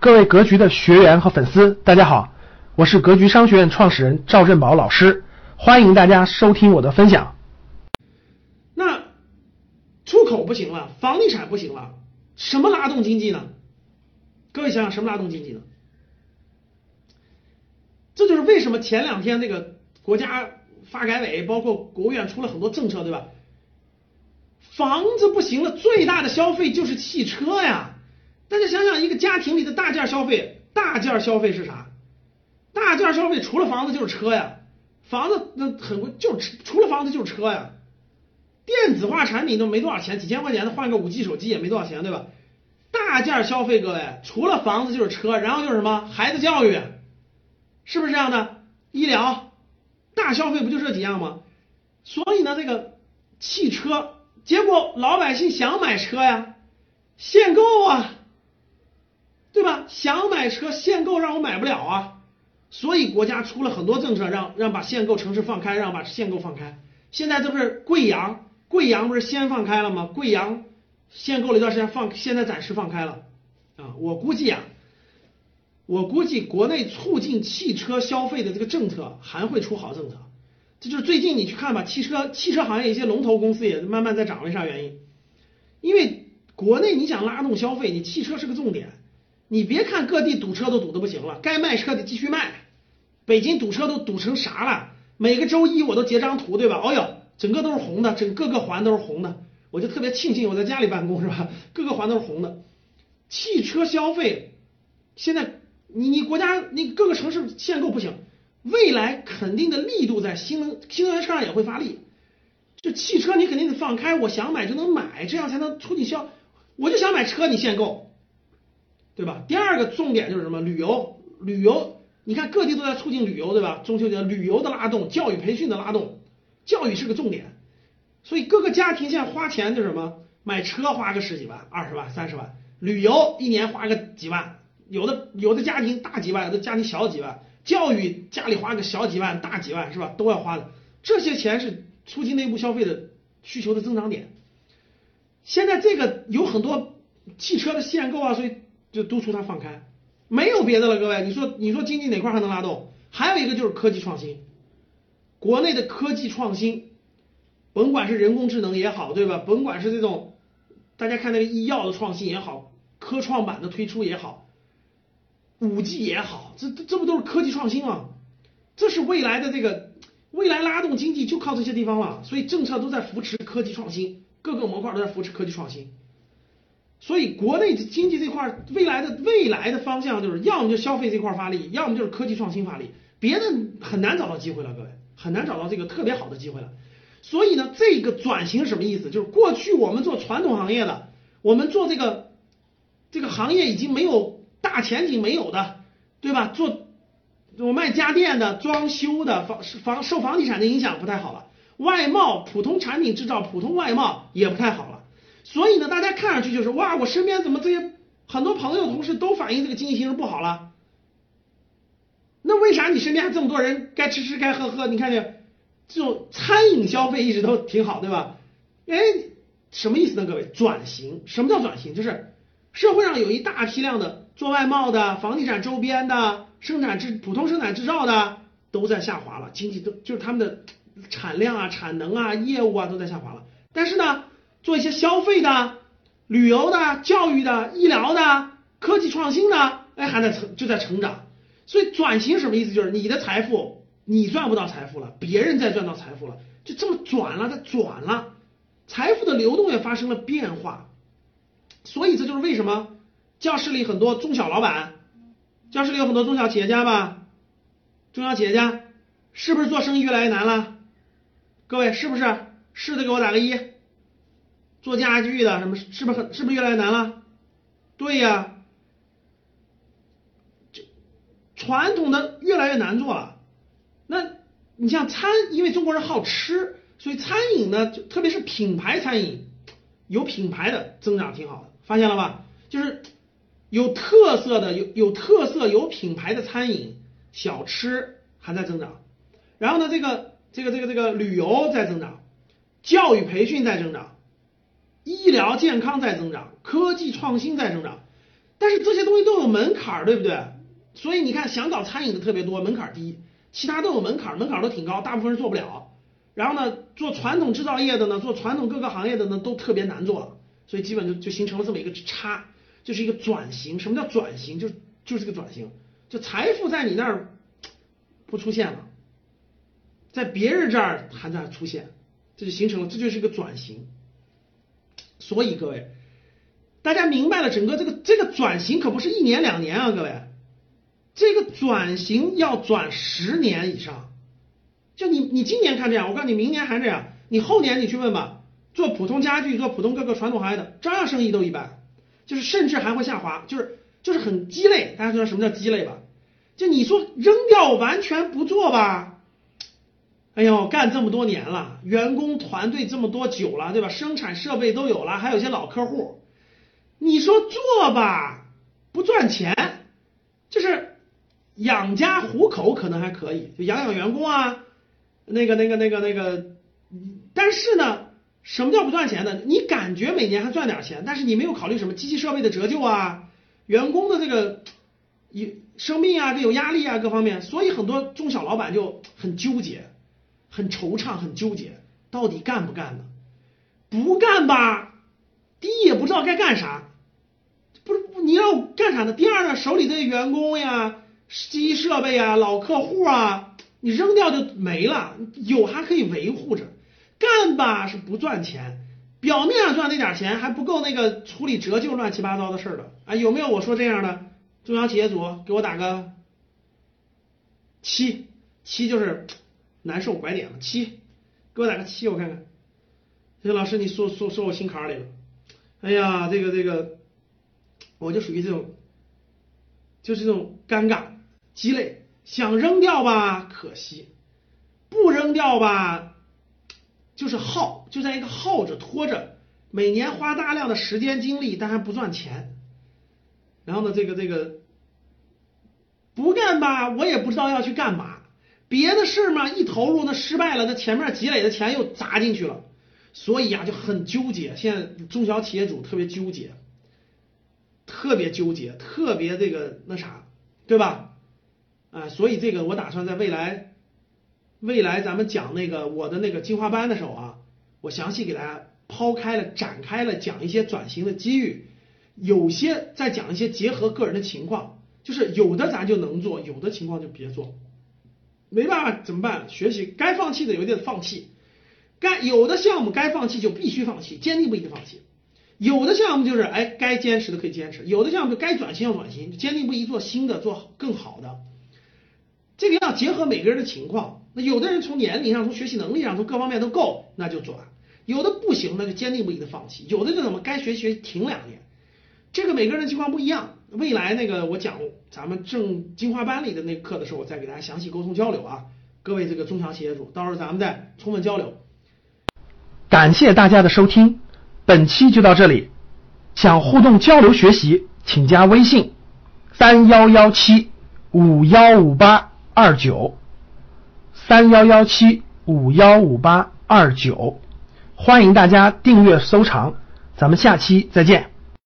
各位格局的学员和粉丝，大家好，我是格局商学院创始人赵振宝老师，欢迎大家收听我的分享。那出口不行了，房地产不行了，什么拉动经济呢？各位想想，什么拉动经济呢？这就是为什么前两天那个国家发改委包括国务院出了很多政策，对吧？房子不行了，最大的消费就是汽车呀。大家想想，一个家庭里的大件消费，大件消费是啥？大件消费除了房子就是车呀，房子那很贵，就是除了房子就是车呀。电子化产品都没多少钱，几千块钱的换个五 G 手机也没多少钱，对吧？大件消费，各位除了房子就是车，然后就是什么孩子教育，是不是这样的？医疗，大消费不就这几样吗？所以呢，这个汽车，结果老百姓想买车呀，限购啊。对吧？想买车限购让我买不了啊，所以国家出了很多政策，让让把限购城市放开，让把限购放开。现在这不是贵阳，贵阳不是先放开了吗？贵阳限购了一段时间，放现在暂时放开了啊。我估计啊，我估计国内促进汽车消费的这个政策还会出好政策。这就是最近你去看吧，汽车汽车行业一些龙头公司也慢慢在涨，为啥原因？因为国内你想拉动消费，你汽车是个重点。你别看各地堵车都堵得不行了，该卖车得继续卖。北京堵车都堵成啥了？每个周一我都截张图，对吧？哦呦，整个都是红的，整各个环都是红的。我就特别庆幸我在家里办公，是吧？各个环都是红的。汽车消费现在你你国家你各个城市限购不行，未来肯定的力度在新能新能源车上也会发力。就汽车你肯定得放开，我想买就能买，这样才能促进销。我就想买车，你限购。对吧？第二个重点就是什么？旅游，旅游，你看各地都在促进旅游，对吧？中秋节旅游的拉动，教育培训的拉动，教育是个重点，所以各个家庭现在花钱就是什么？买车花个十几万、二十万、三十万，旅游一年花个几万，有的有的家庭大几万，有的家庭小几万，教育家里花个小几万、大几万是吧？都要花的，这些钱是促进内部消费的需求的增长点。现在这个有很多汽车的限购啊，所以。就督促它放开，没有别的了，各位，你说你说经济哪块还能拉动？还有一个就是科技创新，国内的科技创新，甭管是人工智能也好，对吧？甭管是这种，大家看那个医药的创新也好，科创板的推出也好，五 G 也好，这这不都是科技创新吗？这是未来的这个未来拉动经济就靠这些地方了，所以政策都在扶持科技创新，各个模块都在扶持科技创新。所以国内经济这块未来的未来的方向就是要么就消费这块发力，要么就是科技创新发力，别的很难找到机会了，各位很难找到这个特别好的机会了。所以呢，这个转型什么意思？就是过去我们做传统行业的，我们做这个这个行业已经没有大前景没有的，对吧？做我卖家电的、装修的、房房受房地产的影响不太好了，外贸普通产品制造、普通外贸也不太好了。所以呢，大家看上去就是哇，我身边怎么这些很多朋友同事都反映这个经济形势不好了？那为啥你身边还这么多人该吃吃该喝喝？你看见这种餐饮消费一直都挺好，对吧？哎，什么意思呢？各位，转型，什么叫转型？就是社会上有一大批量的做外贸的、房地产周边的、生产制普通生产制造的都在下滑了，经济都就是他们的产量啊、产能啊、业务啊都在下滑了。但是呢？做一些消费的、旅游的、教育的、医疗的、科技创新的，哎，还在成就在成长。所以转型什么意思？就是你的财富你赚不到财富了，别人在赚到财富了，就这么转了，它转了，财富的流动也发生了变化。所以这就是为什么教室里很多中小老板，教室里有很多中小企业家吧，中小企业家是不是做生意越来越难了？各位是不是？是的，给我打个一。做家具的什么是不是很是不是越来越难了？对呀，就传统的越来越难做了。那你像餐，因为中国人好吃，所以餐饮呢，就特别是品牌餐饮，有品牌的增长挺好的，发现了吧？就是有特色的、有有特色、有品牌的餐饮小吃还在增长。然后呢，这个这个这个这个旅游在增长，教育培训在增长。医疗健康在增长，科技创新在增长，但是这些东西都有门槛，对不对？所以你看，想搞餐饮的特别多，门槛低；其他都有门槛，门槛都挺高，大部分人做不了。然后呢，做传统制造业的呢，做传统各个行业的呢，都特别难做了。所以基本就就形成了这么一个差，就是一个转型。什么叫转型？就就是个转型，就财富在你那儿不出现了，在别人这儿还在出现，这就形成了，这就是一个转型。所以各位。大家明白了，整个这个这个转型可不是一年两年啊，各位，这个转型要转十年以上。就你你今年看这样，我告诉你，明年还这样，你后年你去问吧，做普通家具、做普通各个传统行业的，照样生意都一般，就是甚至还会下滑，就是就是很鸡肋。大家知道什么叫鸡肋吧？就你说扔掉完全不做吧，哎呦，干这么多年了，员工团队这么多久了，对吧？生产设备都有了，还有些老客户。你说做吧，不赚钱，就是养家糊口可能还可以，就养养员工啊，那个那个那个那个，但是呢，什么叫不赚钱呢？你感觉每年还赚点钱，但是你没有考虑什么机器设备的折旧啊，员工的这个有生命啊，这有压力啊，各方面，所以很多中小老板就很纠结，很惆怅，很纠结，到底干不干呢？不干吧，第一也不知道该干啥。不是你要干啥呢？第二呢，手里的员工呀、机器设备呀、老客户啊，你扔掉就没了，有还可以维护着。干吧是不赚钱，表面上赚那点钱还不够那个处理折旧乱七八糟的事儿的啊？有没有我说这样的中小企业组？给我打个七，七就是难受拐点了，七，给我打个七，我看看。这老师你说说说我心坎里了，哎呀，这个这个。我就属于这种，就是这种尴尬鸡肋，想扔掉吧，可惜；不扔掉吧，就是耗，就在一个耗着拖着，每年花大量的时间精力，但还不赚钱。然后呢，这个这个不干吧，我也不知道要去干嘛。别的事嘛，一投入那失败了，那前面积累的钱又砸进去了，所以呀就很纠结。现在中小企业主特别纠结。特别纠结，特别这个那啥，对吧？啊，所以这个我打算在未来，未来咱们讲那个我的那个进化班的时候啊，我详细给大家抛开了、展开了讲一些转型的机遇，有些再讲一些结合个人的情况，就是有的咱就能做，有的情况就别做，没办法怎么办？学习该放弃的有点放弃，该有的项目该放弃就必须放弃，坚定不移的放弃。有的项目就是哎，该坚持的可以坚持；有的项目就该转型要转型，坚定不移做新的，做更好的。这个要结合每个人的情况。那有的人从年龄上、从学习能力上、从各方面都够，那就转；有的不行，那就坚定不移的放弃。有的就怎么该学学停两年。这个每个人的情况不一样。未来那个我讲咱们正精华班里的那课的时候，我再给大家详细沟通交流啊。各位这个中小企业主，到时候咱们再充分交流。感谢大家的收听。本期就到这里，想互动交流学习，请加微信三幺幺七五幺五八二九三幺幺七五幺五八二九，欢迎大家订阅收藏，咱们下期再见。